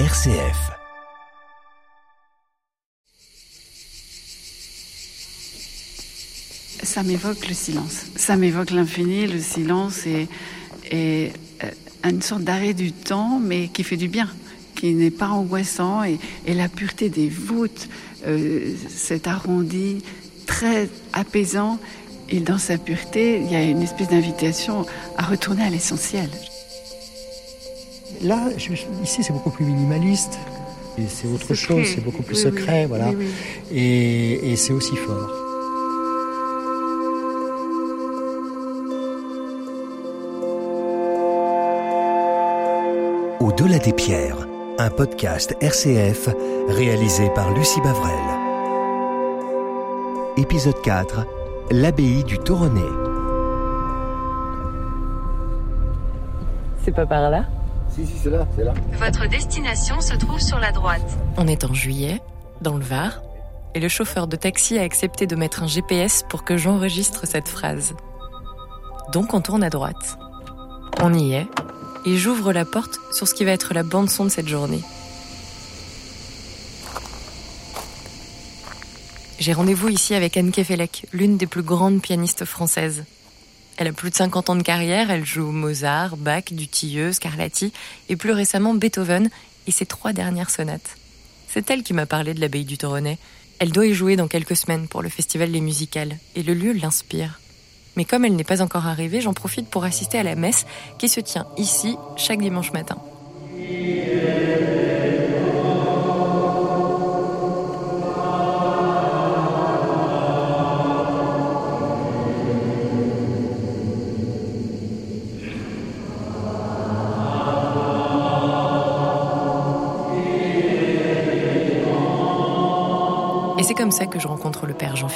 RCF. Ça m'évoque le silence. Ça m'évoque l'infini, le silence et, et euh, une sorte d'arrêt du temps, mais qui fait du bien, qui n'est pas angoissant. Et, la pureté des voûtes, euh, cet arrondi très apaisant. Et dans sa pureté, il y a une espèce d'invitation à retourner à l'essentiel. Là, je- ici, c'est beaucoup plus minimaliste. C'est autre Secret. chose, c'est beaucoup plus Oui, secret, oui, voilà. oui, oui. Et, et c'est aussi fort. Au-delà des pierres, un podcast RCF réalisé par Lucie Bavrel. Épisode 4 L'abbaye du Toronnet. C'est pas par là? Si, si, c'est là, c'est là. Votre destination se trouve sur la droite. On est en juillet, dans le Var, et le chauffeur de taxi a accepté de mettre un GPS pour que j'enregistre cette phrase. Donc on tourne à droite. On y est, et j'ouvre la porte sur ce qui va être la bande-son de cette journée. J'ai rendez-vous ici avec Anne Kefelec, l'une des plus grandes pianistes françaises. Elle a plus de 50 ans de carrière, elle joue Mozart, Bach, Dutilleux, Scarlatti et plus récemment Beethoven et ses trois dernières sonates. C'est elle qui m'a parlé de l'abbaye du Toronnet. Elle doit y jouer dans quelques semaines pour le festival Les Musicales et le lieu l'inspire. Mais comme elle n'est pas encore arrivée, j'en profite pour assister à la messe qui se tient ici chaque dimanche matin.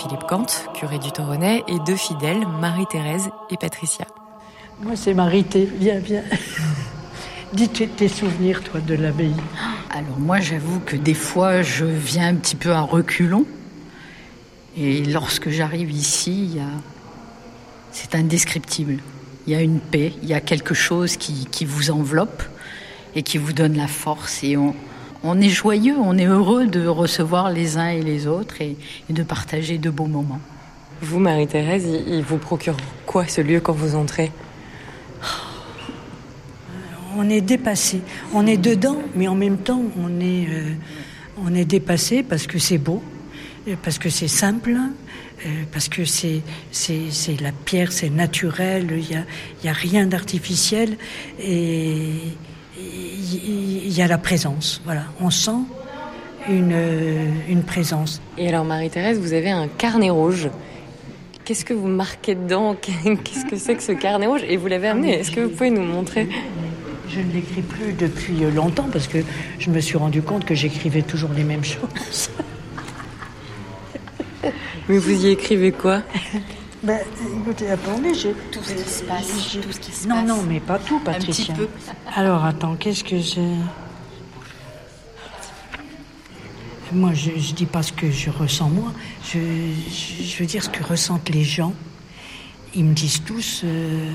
Jean-Philippe Kant, curé du Toronnet, et deux fidèles, Marie-Thérèse et Patricia. Moi, c'est Marité. Viens, viens. Dis tes tes souvenirs, toi, de l'abbaye. Alors moi, j'avoue que des fois, je viens un petit peu à reculons. Et lorsque j'arrive ici, il y a... c'est indescriptible. Il y a une paix, il y a quelque chose qui, qui vous enveloppe et qui vous donne la force. Et on, on est joyeux, on est heureux de recevoir les uns et les autres et, et de partager de beaux moments. Vous, Marie-Thérèse, il, il vous procure quoi ce lieu quand vous entrez? On est dépassé. On est dedans, mais en même temps, on est, euh, on est dépassé parce que c'est beau, euh, parce que c'est simple, euh, parce que c'est, c'est, c'est la pierre, c'est naturel, il n'y a, il y a rien d'artificiel et il y a la présence. Voilà, on sent une, euh, une présence. Et alors, Marie-Thérèse, vous avez un carnet rouge. Qu'est-ce que vous marquez dedans? Qu'est-ce que c'est que ce carnet rouge? Et vous l'avez amené. Est-ce que vous pouvez nous montrer? Je ne l'écris plus depuis euh, longtemps parce que je me suis rendu compte que j'écrivais toujours les mêmes choses. Mais vous y écrivez quoi? Ben, écoutez, attendez, j'ai... Tout ce qui se passe, tout ce qui se Non, passe. non, mais pas tout, Patricia. peu. Alors, attends, qu'est-ce que j'ai... Moi, je, je dis pas ce que je ressens moi, je, je, je veux dire ce que ressentent les gens. Ils me disent tous euh,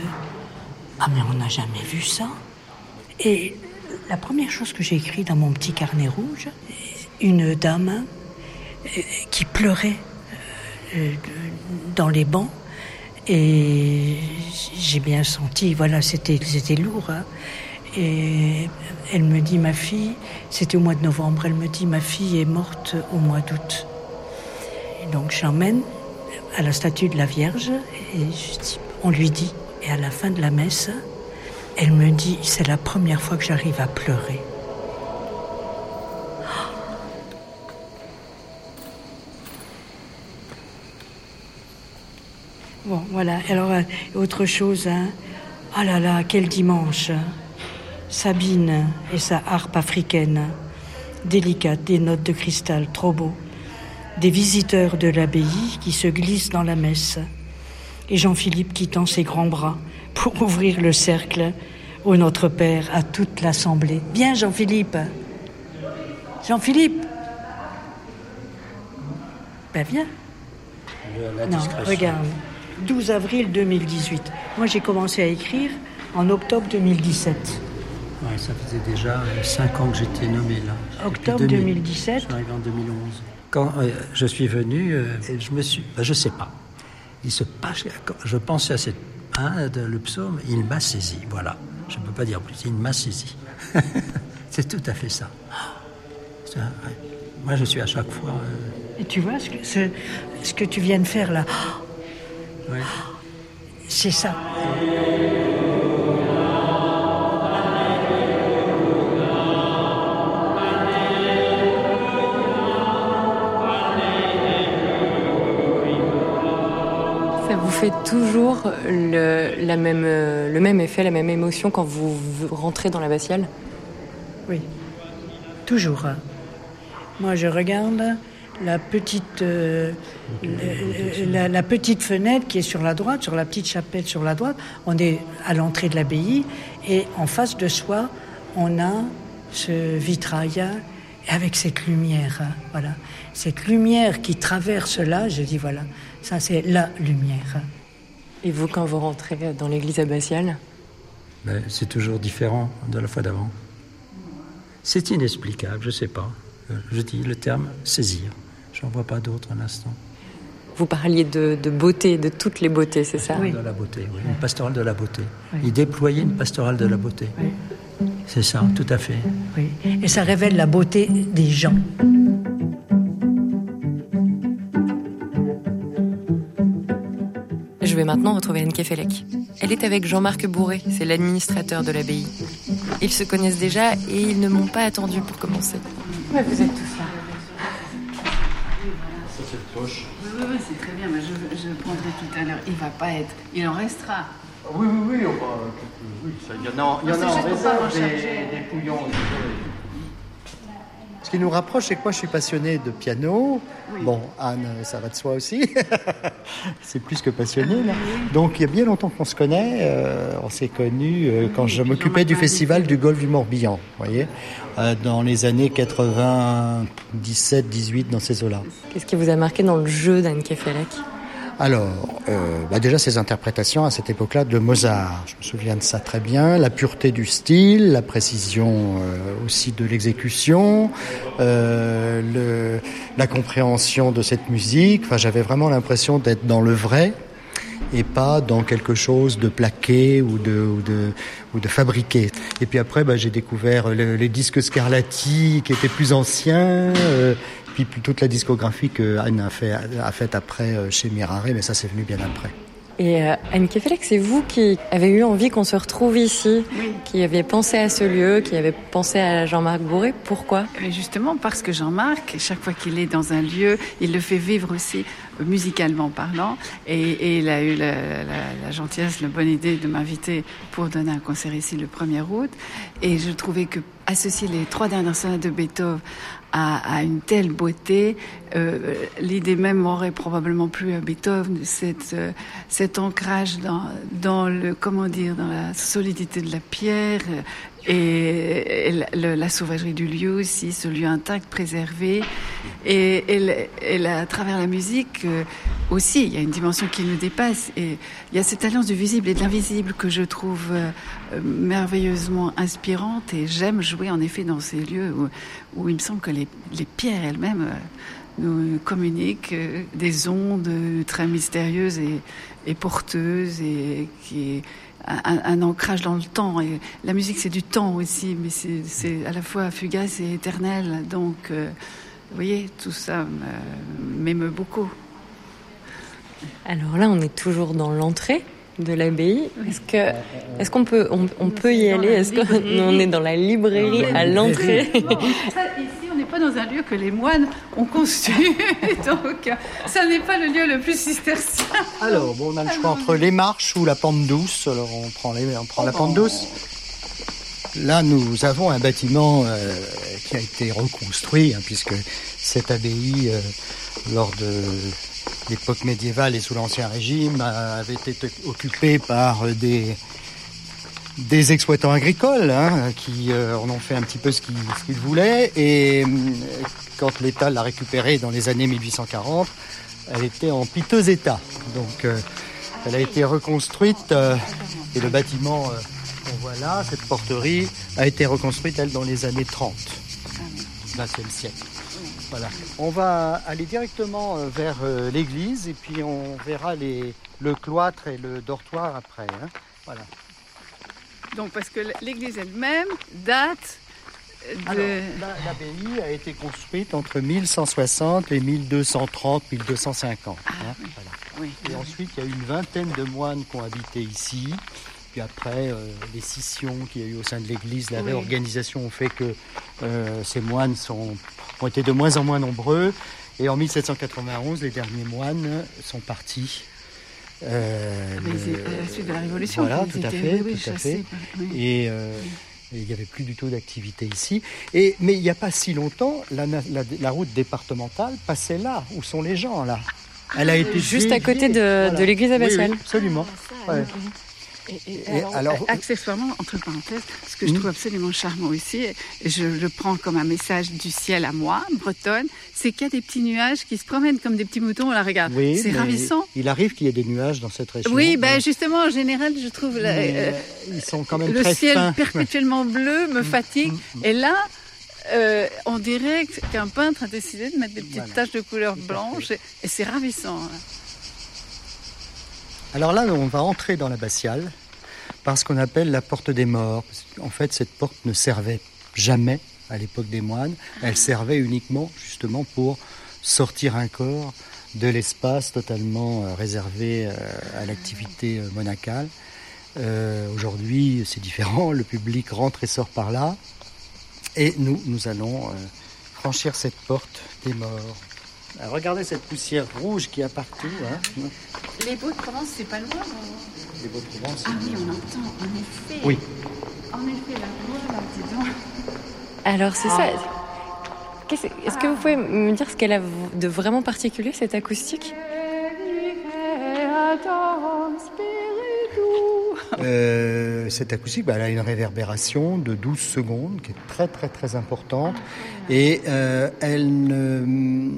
Ah, mais on n'a jamais vu ça. Et la première chose que j'ai écrite dans mon petit carnet rouge, une dame euh, qui pleurait euh, dans les bancs. Et j'ai bien senti, voilà, c'était, lourd. hein. Et elle me dit, ma fille, c'était au mois de novembre, elle me dit, ma fille est morte au mois d'août. Donc je l'emmène à la statue de la Vierge et on lui dit, et à la fin de la messe, elle me dit, c'est la première fois que j'arrive à pleurer. Bon, voilà. Alors, euh, autre chose, hein. Ah là là, quel dimanche. Sabine et sa harpe africaine. Délicate, des notes de cristal, trop beau. Des visiteurs de l'abbaye qui se glissent dans la messe. Et Jean-Philippe qui tend ses grands bras pour ouvrir le cercle au Notre Père, à toute l'assemblée. Bien, Jean-Philippe. Jean-Philippe. Ben, viens. La Non, regarde. 12 avril 2018. Moi, j'ai commencé à écrire en octobre 2017. Ouais, ça faisait déjà 5 ans que j'étais nommé là. Octobre Depuis 2000. 2017. Je suis arrivé en 2011. Quand euh, je suis venu, euh, je me suis. ben, je sais pas. Il se passe. Je pensais à cette. hein, de- le psaume, il m'a saisi. Voilà. Je ne peux pas dire plus. Il m'a saisi. C'est tout à fait ça. Ça, ouais. Moi, je suis à chaque fois. euh, Et tu vois ce que, ce, ce que tu viens de faire là, ouais. c'est ça. Ça vous fait toujours le, la même, le même effet, la même émotion quand vous, rentrez dans l'abbatiale Oui, toujours. Moi, je regarde la petite, euh, la, la petite fenêtre qui est sur la droite, sur la petite chapelle sur la droite. On est à l'entrée de l'abbaye et en face de soi, on a ce vitrail avec cette lumière. hein, Voilà, cette lumière qui traverse là. Je dis voilà, ça c'est la lumière. Et vous, quand vous rentrez dans l'église abbatiale? Ben, c'est toujours différent de la fois d'avant. C'est inexplicable, je sais pas. Je dis le terme saisir. J'en vois pas d'autre un instant. Vous parliez de, de beauté, de toutes les beautés, c'est ça Oui. De la beauté, oui. Une pastorale de la beauté. Oui. Il déployait une pastorale de la beauté. C'est ça, tout à fait. Oui, et ça révèle la beauté des gens. Je vais maintenant retrouver Anne Kefelec. Elle est avec Jean-Marc Bourré, c'est l'administrateur de l'abbaye. Ils se connaissent déjà et ils ne m'ont pas attendu pour commencer. vous êtes tous là. Oui, oui, oui, c'est très bien. mais je, prendrai tout à l'heure. Il va pas être. Il en restera. Oui, oui, oui, on va- oui, ça, il y en a, il y en a en réserve des, des pouillons. Ce qui nous rapproche, c'est que moi, je suis passionné de piano. Bon, Anne, ça va de soi aussi. c'est plus que passionné. là. Donc, il y a bien longtemps qu'on se connaît. Euh, on s'est connus euh, quand je m'occupais du festival du Golfe du Morbihan, vous voyez, Euh, dans les années 97, 18, dans ces eaux-là. Qu'est-ce qui vous a marqué dans le jeu d'Anne Kefelec? Alors, euh, bah déjà ces interprétations à cette époque-là de Mozart, je me souviens de ça très bien, la pureté du style, la précision euh, aussi de l'exécution, euh, la compréhension de cette musique. Enfin, j'avais vraiment l'impression d'être dans le vrai et pas dans quelque chose de plaqué ou de, fabriqué. Et puis après, bah, j'ai découvert le- les disques Scarlatti qui étaient plus anciens, puis toute la discographie que Anne a fait, a faite après euh, chez Mirare, mais ça c'est venu bien après. Et euh, Anne Kefelec, c'est vous qui avez eu envie qu'on se retrouve ici, qui avez pensé à ce lieu, qui avez pensé à Jean-Marc Bourré. Pourquoi? Justement parce que Jean-Marc, chaque fois qu'il est dans un lieu, il le fait vivre aussi euh, musicalement parlant. Et, et il a eu la, la- la gentillesse, la bonne idée de m'inviter pour donner un concert ici le 1er août. Et je trouvais que associer les trois dernières sonates de Beethoven à, à une telle beauté, euh, l'idée même aurait probablement plu à Beethoven, cette, euh, cet ancrage dans, dans le, comment dire, dans la solidité de la pierre et, la, le- la sauvagerie du lieu aussi, ce lieu intact, préservé. Et, et et à travers la musique euh, aussi, il y a une dimension qui nous dépasse. Et il y a cette alliance du visible et de l'invisible que je trouve euh, merveilleusement inspirante. Et j'aime jouer en effet dans ces lieux où, où il me semble que les, les pierres elles-mêmes euh, nous communiquent euh, des ondes euh, très mystérieuses et, porteuses et qui un, un ancrage dans le temps. Et la musique, c'est du temps aussi, mais c'est- à la fois fugace et éternel. Donc, euh, vous voyez, tout ça me- m'émeut beaucoup. Alors là, on est toujours dans l'entrée de l'abbaye. Est-ce que, est-ce qu'on peut, on, on peut y aller? Est-ce qu'on on est dans la librairie à l'entrée? Pas dans un lieu que les moines ont conçu, donc ça n'est pas le lieu le plus cistercien. Alors, bon, on a le choix entre les marches ou la pente douce. Alors, on prend, les, on prend la pente douce. Là, nous avons un bâtiment euh, qui a été reconstruit, hein, puisque cette abbaye, euh, lors de l'époque médiévale et sous l'Ancien Régime, euh, avait été occupée par des, des exploitants agricoles hein, qui euh, en ont fait un petit peu ce qu'ils voulaient. Et euh, quand l'État l'a récupérée dans les années 1840, elle était en piteux état. Donc, euh, elle a été reconstruite euh, et le bâtiment euh, qu'on voit là, cette porterie, a été reconstruite, elle, dans les années 30, 20e siècle. Voilà. On va aller directement euh, vers l'église et puis on verra les, le cloître et le dortoir après. hein. Voilà. Donc, parce que l'église elle-même date de. L'abbaye a été construite entre 1160 et 1230, 1250. hein. Voilà. oui. Et ensuite, il y a eu une vingtaine de moines qui ont habité ici. Puis après, euh, les scissions qu'il y a eu au sein de l'Église, la réorganisation ont fait que euh, ces moines sont, ont été de moins en moins nombreux. Et en 1791, les derniers moines sont partis. Euh, Mais le- à la suite de la Révolution. Voilà, tout à fait, oui, tout à fait. oui. Et euh, il n'y avait plus du tout d'activité ici. Et, mais il n'y a pas si longtemps, la, na- la- la route départementale passait là, où sont les gens là? Elle a été Juste à côté de- voilà. de l'église abbatiale. absolument. Ouais. Et, et Et alors, alors- euh, accessoirement, entre parenthèses, ce que je Mm. trouve absolument charmant aussi, et je le prends comme un message du ciel à moi, bretonne, c'est qu'il y a des petits nuages qui se promènent comme des petits moutons. On la regarde. Oui, c'est ravissant. Il arrive qu'il y ait des nuages dans cette région. Oui, ben justement, en général, je trouve la- euh, ils sont quand même le très ciel fins. perpétuellement bleu me fatigue. mm. Et là, euh, on dirait qu'un peintre a décidé de mettre des petites Voilà. taches de couleur blanche, et, et c'est ravissant. hein. Alors là, on va entrer dans l'abbatiale par ce qu'on appelle la porte des morts. En fait, cette porte ne servait jamais à l'époque des moines. Elle servait uniquement, justement, pour sortir un corps de l'espace totalement euh, réservé euh, à l'activité euh, monacale. Aujourd'hui, c'est différent. Le public rentre et sort par là. Et nous, nous allons franchir cette porte des morts. Alors, regardez cette poussière rouge qu'il y a partout. hein. Les beaux de Provence, c'est pas loin. Les beaux de Provence, Ah oui, on entend, en effet. Oui. En effet, la voix, là, dis donc. Alors c'est ça. Qu'est-ce- Est-ce que vous pouvez me dire ce qu'elle a de vraiment particulier, cette acoustique? Euh, cette acoustique, bah, elle a une réverbération de 12 secondes qui est très très très importante. Et euh, elle ne-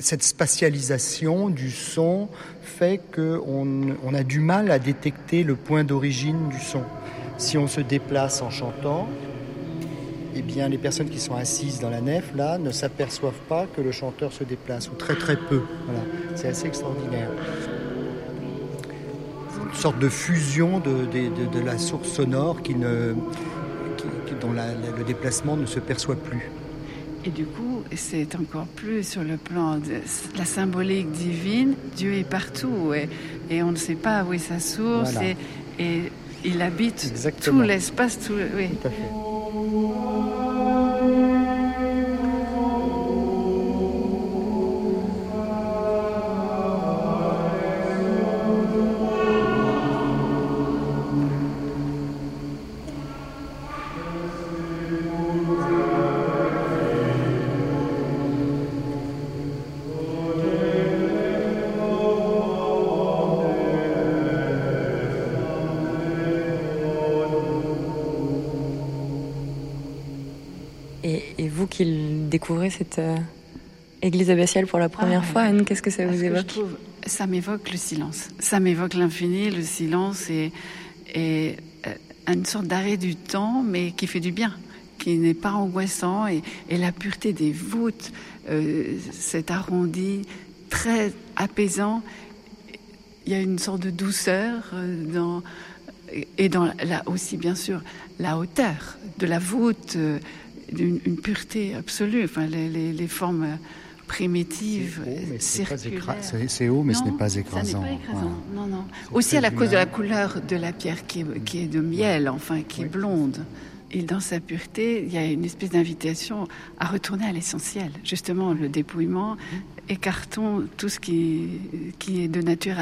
cette spatialisation du son fait qu'on on a du mal à détecter le point d'origine du son. Si on se déplace en chantant, eh bien, les personnes qui sont assises dans la nef, là, ne s'aperçoivent pas que le chanteur se déplace, ou très très peu. Voilà. C'est assez extraordinaire une sorte de fusion de, la source sonore qui ne, dont le déplacement ne se perçoit plus. Et du coup, c'est encore plus sur le plan de la symbolique divine. Dieu est partout et, et on ne sait pas où est sa source. Voilà. Et, et il habite Exactement. tout l'espace. Tout, oui. Tout à fait. Et, et vous qui découvrez cette euh, église abbatiale pour la première Ah, fois, Anne, qu'est-ce que ça vous je évoque? trouve- Ça m'évoque le silence. Ça m'évoque l'infini, le silence et, et euh, une sorte d'arrêt du temps, mais qui fait du bien, qui n'est pas angoissant. Et, et la pureté des voûtes, euh, cet arrondi très apaisant. Il y a une sorte de douceur euh, dans, et dans là aussi, bien sûr, la hauteur de la voûte, d'une une pureté absolue. Enfin, les, les- les formes primitives, C'est haut, mais ce n'est pas circulaires. c'est- haut, mais ce n'est pas Ça n'est écrasant. pas écrasant. Voilà. Non, non. Aussi à la cause de la couleur de la pierre qui est, qui est de miel, enfin, qui est blonde. Et dans sa pureté, il y a une espèce d'invitation à retourner à l'essentiel. Justement, le dépouillement, écartons tout ce qui, qui est de nature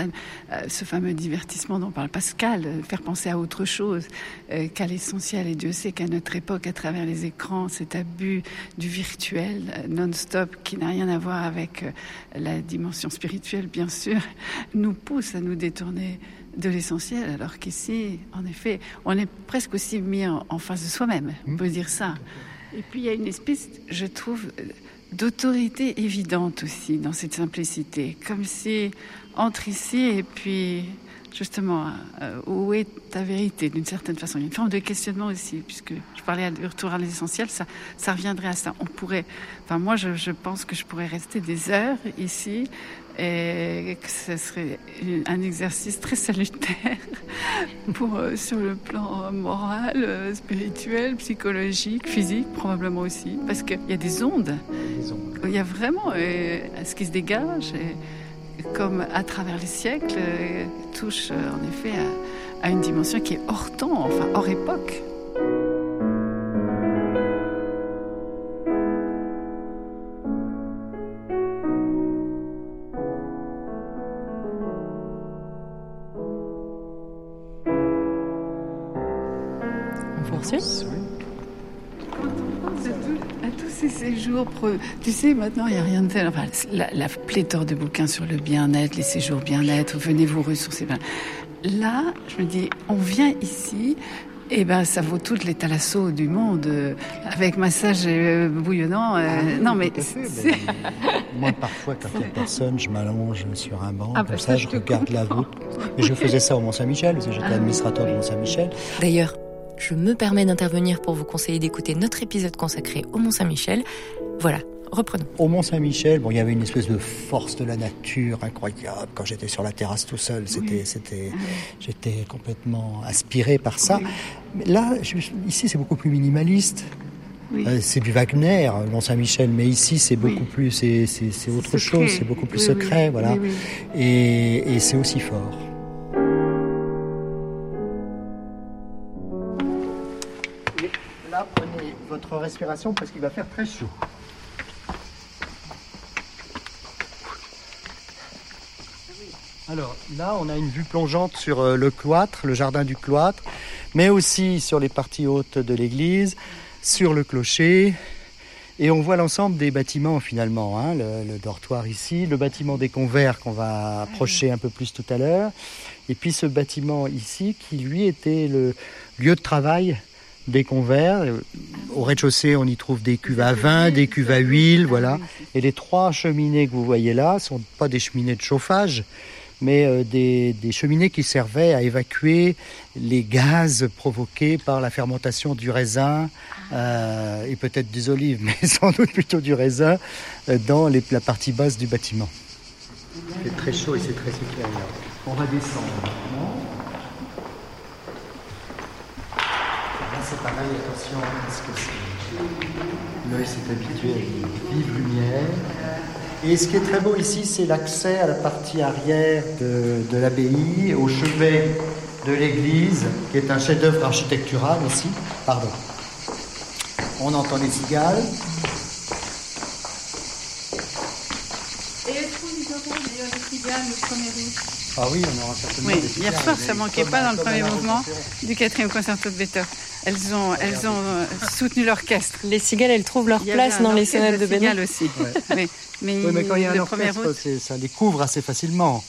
à ce fameux divertissement dont parle Pascal, euh, faire penser à autre chose euh, qu'à l'essentiel. Et Dieu sait qu'à notre époque, à travers les écrans, cet abus du virtuel euh, non-stop qui n'a rien à voir avec la dimension spirituelle, bien sûr, nous pousse à nous détourner de l'essentiel, alors qu'ici, en effet, on est presque aussi mis en, en face de soi-même, on peut dire ça. Et puis il y a une espèce, je trouve, d'autorité évidente aussi dans cette simplicité, comme si entre ici et puis justement, euh, où est ta vérité, d'une certaine façon? Il y a une forme de questionnement aussi, puisque je parlais du retour à l'essentiel, ça, ça reviendrait à ça. On pourrait, enfin, moi, je, je pense que je pourrais rester des heures ici et que ce serait un exercice très salutaire pour, euh, sur le plan moral, euh, spirituel, psychologique, physique, probablement aussi, parce qu'il y a des ondes. Il y a vraiment euh, ce qui se dégage. Et, comme à travers les siècles, euh, touche euh, en effet à, à une dimension qui est hors temps, enfin hors époque. Tu sais, maintenant, il n'y a rien de tel. Enfin, la, la pléthore de bouquins sur le bien-être, les séjours bien-être, venez vous ressourcer. Ben, là, je me dis, on vient ici, et ben, ça vaut tout les thalassos du monde, euh, avec massage euh, bouillonnant. euh, non, mais. Ah fait, c'est- ben, moi, parfois, quand il n'y a personne, je m'allonge sur un banc, Ah, comme bah, ça, ça, je regarde la route. Et je faisais ça au Mont-Saint-Michel, parce que j'étais Ah. administrateur du Mont-Saint-Michel. D'ailleurs, je me permets d'intervenir pour vous conseiller d'écouter notre épisode consacré au Mont-Saint-Michel. Voilà, reprenons. Au Mont-Saint-Michel, bon, il y avait une espèce de force de la nature incroyable. Quand j'étais sur la terrasse tout seul, c'était, c'était, j'étais complètement aspiré par ça. Mais là, je- ici, c'est beaucoup plus minimaliste. Oui. Euh, c'est du Wagner, le Mont-Saint-Michel, mais ici, c'est beaucoup Oui. plus, c'est, c'est, c'est autre Secret. chose, c'est beaucoup plus Oui, secret, voilà. et c'est aussi fort. Votre respiration parce qu'il va faire très chaud. Alors là, on a une vue plongeante sur euh, le cloître, le jardin du cloître, mais aussi sur les parties hautes de l'église, sur le clocher. Et on voit l'ensemble des bâtiments finalement, hein, le, le dortoir ici, le bâtiment des convers qu'on va approcher un peu plus tout à l'heure, et puis ce bâtiment ici qui lui était le lieu de travail des convers. Au rez-de-chaussée, on y trouve des cuves à vin, des cuves à huile, voilà. Et les trois cheminées que vous voyez là sont pas des cheminées de chauffage, mais euh, des, des cheminées qui servaient à évacuer les gaz provoqués par la fermentation du raisin euh, et peut-être des olives, mais sans doute plutôt du raisin euh, dans la partie basse du bâtiment. Fait très chaud et c'est très supérieur. On va descendre maintenant. C'est pareil, attention, parce que l'œil s'est habitué à une vive lumière. Et ce qui est très beau ici, c'est l'accès à la partie arrière de, de l'abbaye, au chevet de l'église, qui est un chef-d'œuvre architectural ici. Pardon. On entend les cigales. Et est-ce qu'on nous entend d'ailleurs les cigales le premier août Ah oui, on aura certainement Oui, des hier soir, ça manquait pas dans le premier mouvement du quatrième concerto de Beethoven. Elles ont, elles ont euh, soutenu l'orchestre. Les cigales, elles trouvent leur place dans les sonates de cigales aussi. Mais, mais, Oui, mais quand il y a un le premier orchestre, août, c'est- ça les couvre assez facilement.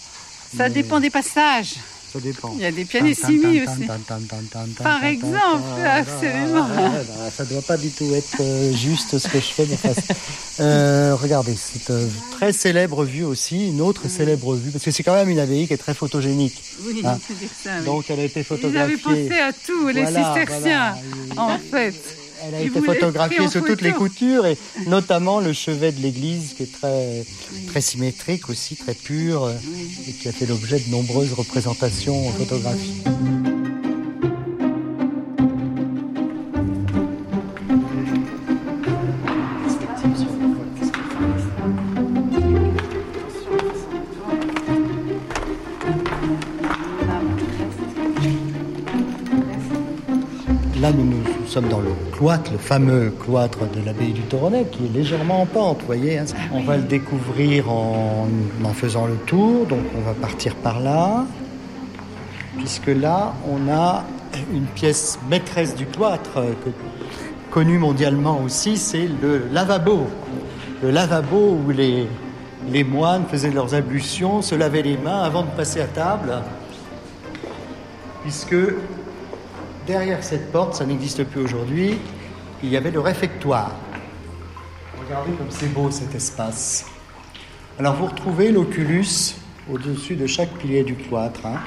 ça Mais dépend des passages. Ça dépend. Il y a des pianissimi aussi. Par exemple, absolument. Ça doit pas du tout être euh, juste ce que je fais. mais c'est- euh, regardez, c'est une très célèbre vue aussi, une autre célèbre vue, parce que c'est quand même une abbaye qui est très photogénique. Oui, Ah. dire ça. Donc elle a été photographiée. avaient pensé à tout, les cisterciens, en fait. Elle a été photographiée en sous toutes les coutures et notamment le chevet de l'église qui est très, très symétrique aussi, très pur et qui a fait l'objet de nombreuses représentations photographiques. Là, nous, nous sommes dans le cloître, le fameux cloître de l'abbaye du Toronnet, qui est légèrement en pente, vous voyez. hein. On va le découvrir en, en faisant le tour, donc on va partir par là, puisque là, on a une pièce maîtresse du cloître, euh, que- connue mondialement aussi, c'est le lavabo. Le lavabo où les, les moines faisaient leurs ablutions, se lavaient les mains avant de passer à table, puisque derrière cette porte, ça n'existe plus aujourd'hui, il y avait le réfectoire. Regardez comme c'est beau cet espace. Alors vous retrouvez l'oculus au-dessus de chaque pilier du cloître. hein.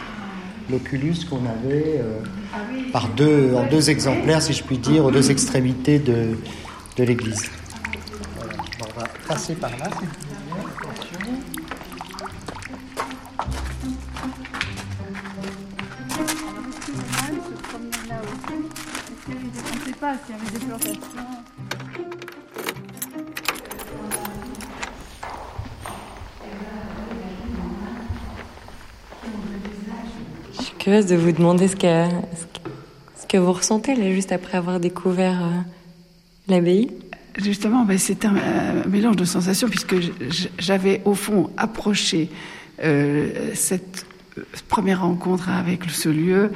l'Oculus qu'on avait euh, par deux, en deux exemplaires, si je puis dire, aux deux extrémités de, de l'église. Voilà. on va passer par là. Pas s'il y avait des plantations. Je suis curieuse de vous demander ce que, ce que vous ressentez là, juste après avoir découvert euh, l'abbaye. Justement, ben, c'est un, mélange de sensations puisque j'avais au fond approché euh, cette première rencontre avec ce lieu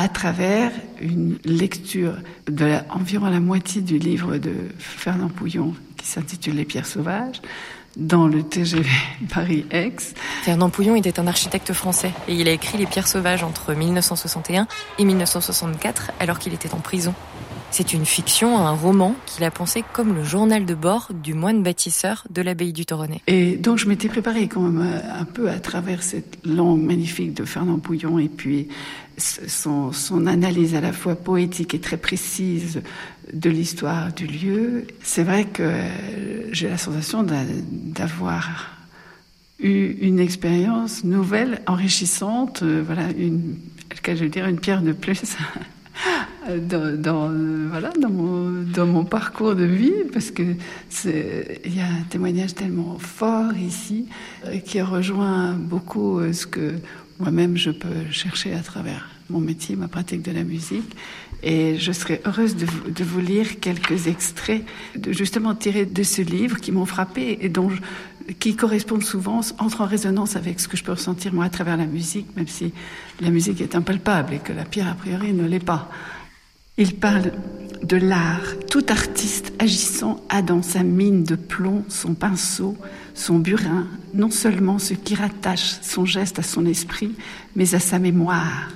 à travers une lecture de environ la moitié du livre de Fernand Pouillon qui s'intitule Les pierres sauvages dans le TGV Paris-Aix. Fernand Pouillon était un architecte français et il a écrit Les pierres sauvages entre 1961 et 1964 alors qu'il était en prison. C'est une fiction, un roman qu'il a pensé comme le journal de bord du moine bâtisseur de l'abbaye du Toronnet. Et donc je m'étais préparée quand même euh, un peu à travers cette langue magnifique de Fernand Pouillon et puis son, son analyse à la fois poétique et très précise de l'histoire du lieu. C'est vrai que euh, j'ai la sensation d'avoir eu une expérience nouvelle, enrichissante, euh, voilà, une, je veux dire, une pierre de plus dans, voilà, dans, mon, dans mon parcours de vie, parce que il y a un témoignage tellement fort ici euh, qui rejoint beaucoup euh, ce que moi-même je peux chercher à travers mon métier, ma pratique de la musique. Et je serais heureuse de, de vous lire quelques extraits, justement tirés de ce livre qui m'ont frappé et dont qui correspondent souvent, entrent en résonance avec ce que je peux ressentir moi à travers la musique, même si la musique est impalpable et que la pierre a priori ne l'est pas. Il parle de l'art. Tout artiste agissant a dans sa mine de plomb son pinceau, son burin, non seulement ce qui rattache son geste à son esprit, mais à sa mémoire.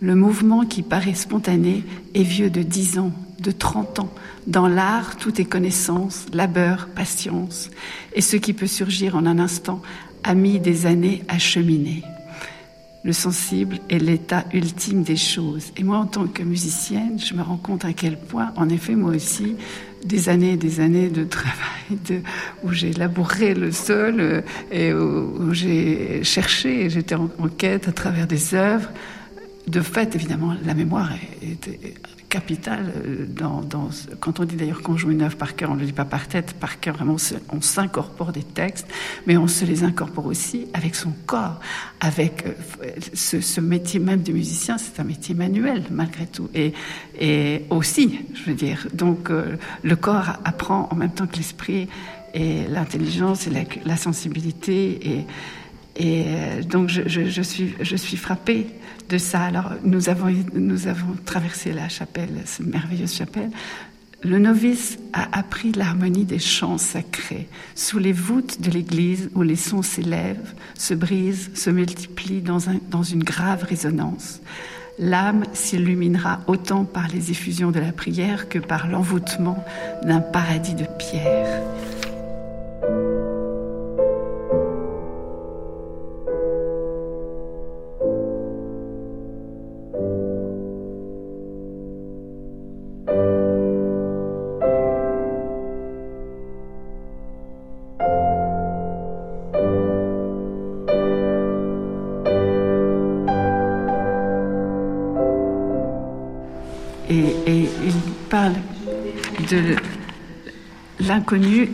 Le mouvement qui paraît spontané est vieux de dix ans, de trente ans. Dans l'art, tout est connaissance, labeur, patience. Et ce qui peut surgir en un instant a mis des années à cheminer. Le sensible est l'état ultime des choses. Et moi, en tant que musicienne, je me rends compte à quel point, en effet, moi aussi, des années et des années de travail, où j'ai labouré le sol euh, et où, j'ai cherché, j'étais en, en, quête à travers des œuvres. De fait, évidemment, la mémoire est, est, capital euh, dans, dans, quand on dit d'ailleurs qu'on joue une œuvre par cœur, on ne le dit pas par tête, par cœur, vraiment on s'incorpore des textes, mais on se les incorpore aussi avec son corps, avec euh, ce, ce métier même de musicien, c'est un métier manuel malgré tout, et, et aussi, je veux dire, donc euh, le corps apprend en même temps que l'esprit et l'intelligence et la, la sensibilité et et donc je, suis, je frappée de ça. Alors nous avons, traversé la chapelle, cette merveilleuse chapelle. Le novice a appris l'harmonie des chants sacrés sous les voûtes de l'église où les sons s'élèvent, se brisent, se multiplient dans, dans une grave résonance. L'âme s'illuminera autant par les effusions de la prière que par l'envoûtement d'un paradis de pierre.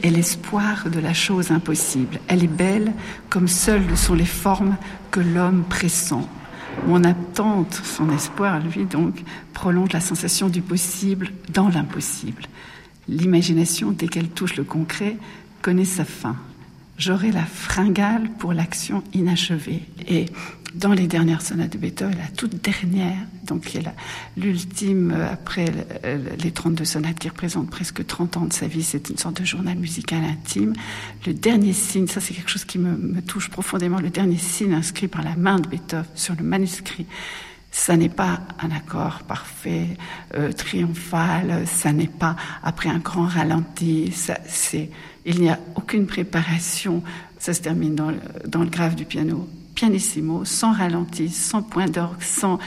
Est l'espoir de la chose impossible. Elle est belle comme seules sont les formes que l'homme pressent. Mon attente, son espoir, lui donc, prolonge la sensation du possible dans l'impossible. L'imagination, dès qu'elle touche le concret, connaît sa fin. J'aurai la fringale pour l'action inachevée. Et dans les dernières sonates de Beethoven, la toute dernière, donc qui est l'ultime euh, après les 32 sonates qui représentent presque 30 ans de sa vie, c'est une sorte de journal musical intime. Le dernier signe, ça c'est quelque chose qui me, touche profondément, le dernier signe inscrit par la main de Beethoven sur le manuscrit. Ça n'est pas un accord parfait, euh, triomphal, ça n'est pas après un grand ralenti, c'est, il n'y a aucune préparation, ça se termine dans le, grave du piano pianissimo, sans ralenti, sans point d'orgue, sans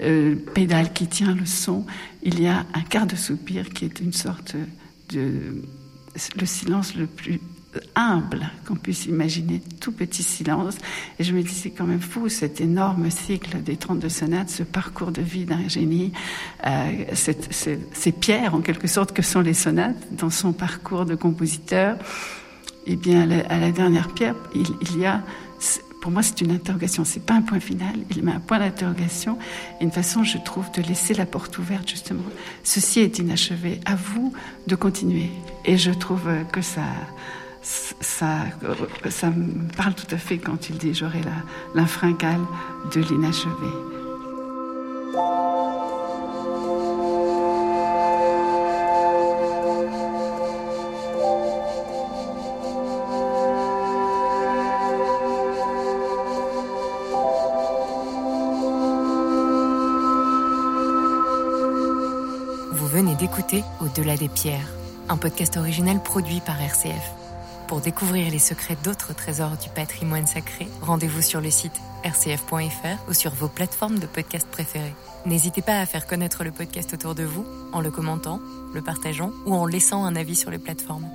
euh, pédale qui tient le son. Il y a un quart de soupir qui est une sorte de le silence le plus humble qu'on puisse imaginer, tout petit silence. Et je me dis, c'est quand même fou, cet énorme cycle des 32 sonates, ce parcours de vie d'un génie, euh, ces pierres en quelque sorte que sont les sonates dans son parcours de compositeur. Eh bien, à la, dernière pierre, il, il y a pour moi, c'est une interrogation. C'est pas un point final. Il met un point d'interrogation une façon, je trouve, de laisser la porte ouverte, justement. Ceci est inachevé. À vous de continuer. Et je trouve que ça, ça, me parle tout à fait quand il dit j'aurai l'infringale de l'inachevé. Vous venez d'écouter Au-delà des pierres, un podcast original produit par RCF. Pour découvrir les secrets d'autres trésors du patrimoine sacré, rendez-vous sur le site rcf.fr ou sur vos plateformes de podcast préférées. N'hésitez pas à faire connaître le podcast autour de vous en le commentant, le partageant ou en laissant un avis sur les plateformes.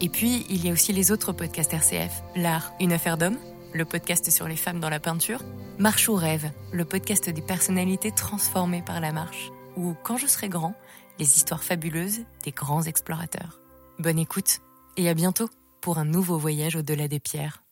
Et puis, il y a aussi les autres podcasts RCF. L'art, une affaire d'homme, le podcast sur les femmes dans la peinture. Marche ou rêve, le podcast des personnalités transformées par la marche. Ou Quand je serai grand, les histoires fabuleuses des grands explorateurs. Bonne écoute et à bientôt pour un nouveau voyage au-delà des pierres.